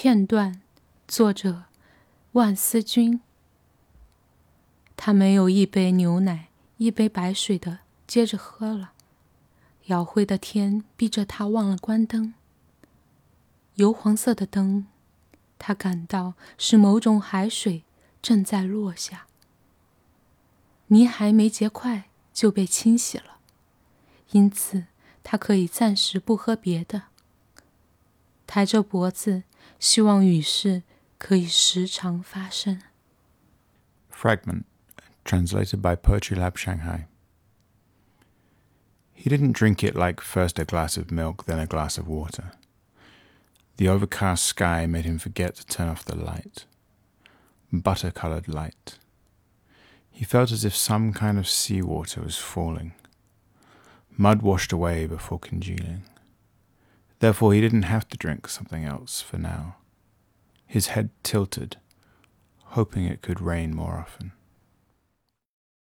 片段，作者万思君。他没有一杯牛奶、一杯白水的接着喝了。摇灰的天逼着他忘了关灯。油黄色的灯，他感到是某种海水正在落下。泥还没结块就被清洗了，因此他可以暂时不喝别的。抬着脖子，希望雨事可以时常发生。Fragment translated by Poetry Lab Shanghai. He didn't drink it like first a glass of milk, then a glass of water. The overcast sky made him forget to turn off the light. Butter colored light. He felt as if some kind of sea water was falling. Mud washed away before congealing. Therefore, he didn't have to drink something else for now. His head tilted, hoping it could rain more often.